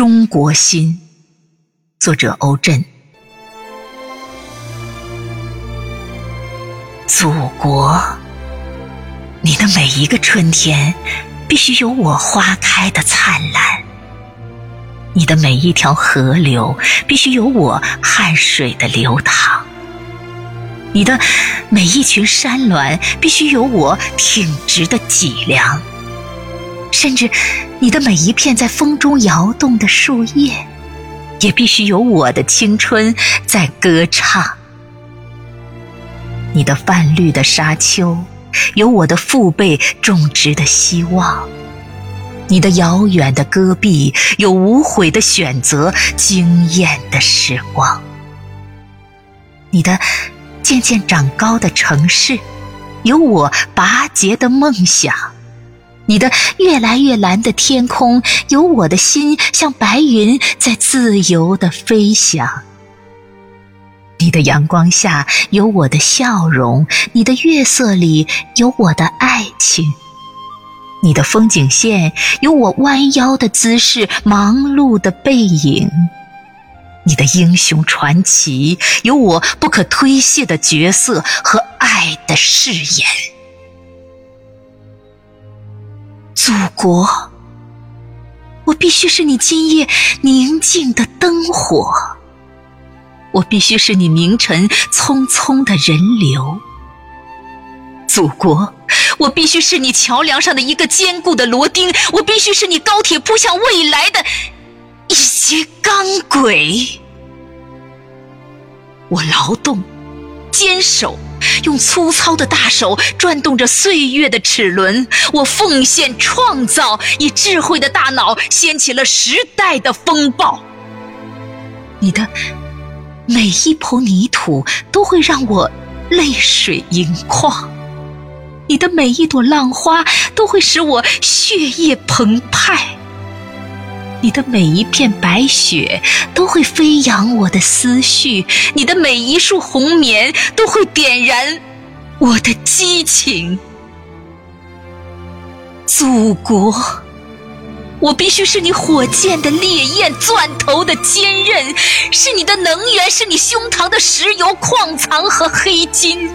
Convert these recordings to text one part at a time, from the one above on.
中国心。作者欧震。祖国，你的每一个春天，必须有我花开的灿烂；你的每一条河流，必须有我汗水的流淌；你的每一群山峦，必须有我挺直的脊梁；甚至，你的每一片在风中摇动的树叶，也必须有我的青春在歌唱。你的泛绿的沙丘，有我的父辈种植的希望；你的遥远的戈壁，有无悔的选择，惊艳的时光；你的渐渐长高的城市，有我拔节的梦想；你的越来越蓝的天空，有我的心像白云在自由的飞翔。你的阳光下有我的笑容，你的月色里有我的爱情，你的风景线有我弯腰的姿势、忙碌的背影，你的英雄传奇有我不可推卸的角色和爱的誓言。国，我必须是你今夜宁静的灯火。我必须是你明晨匆匆的人流，祖国，我必须是你桥梁上的一个坚固的螺钉，我必须是你高铁铺向未来的一节钢轨。我劳动，坚守，用粗糙的大手转动着岁月的齿轮；我奉献，创造，以智慧的大脑掀起了时代的风暴。你的。每一抔泥土都会让我泪水盈眶，你的每一朵浪花都会使我血液澎湃，你的每一片白雪都会飞扬我的思绪，你的每一束红棉都会点燃我的激情，祖国。我必须是你火箭的烈焰，钻头的坚韧，是你的能源，是你胸膛的石油矿藏和黑金。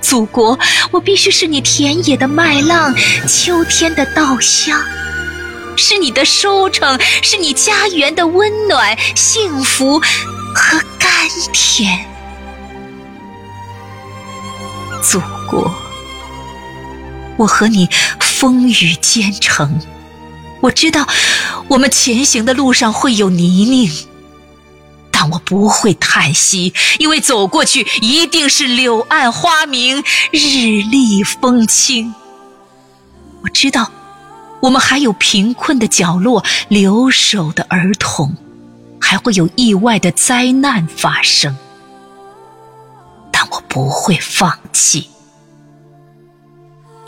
祖国，我必须是你田野的麦浪，秋天的稻香，是你的收成，是你家园的温暖、幸福和甘甜。祖国，我和你。风雨兼程，我知道我们前行的路上会有泥泞，但我不会叹息，因为走过去一定是柳暗花明、日丽风清。我知道我们还有贫困的角落、留守的儿童，还会有意外的灾难发生，但我不会放弃，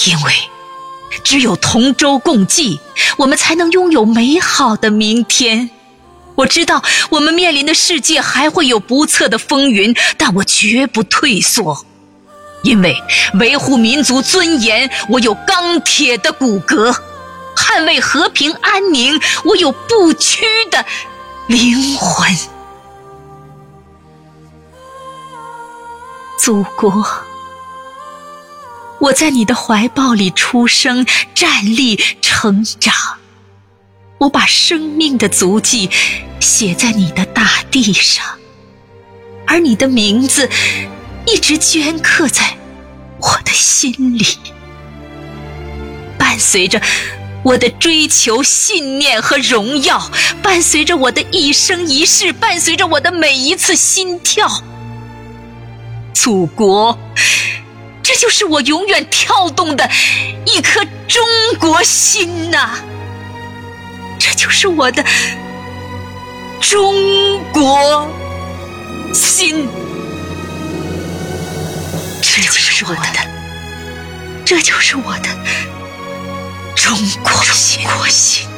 因为。只有同舟共济，我们才能拥有美好的明天。我知道我们面临的世界还会有不测的风云，但我绝不退缩，因为维护民族尊严，我有钢铁的骨骼；捍卫和平安宁，我有不屈的灵魂。祖国。我在你的怀抱里出生、站立、成长，我把生命的足迹写在你的大地上，而你的名字一直镌刻在我的心里，伴随着我的追求、信念和荣耀，伴随着我的一生一世，伴随着我的每一次心跳，祖国。这就是我永远跳动的一颗中国心呐！这就是我的中国心，这就是我的，这就是我的中国心。中国心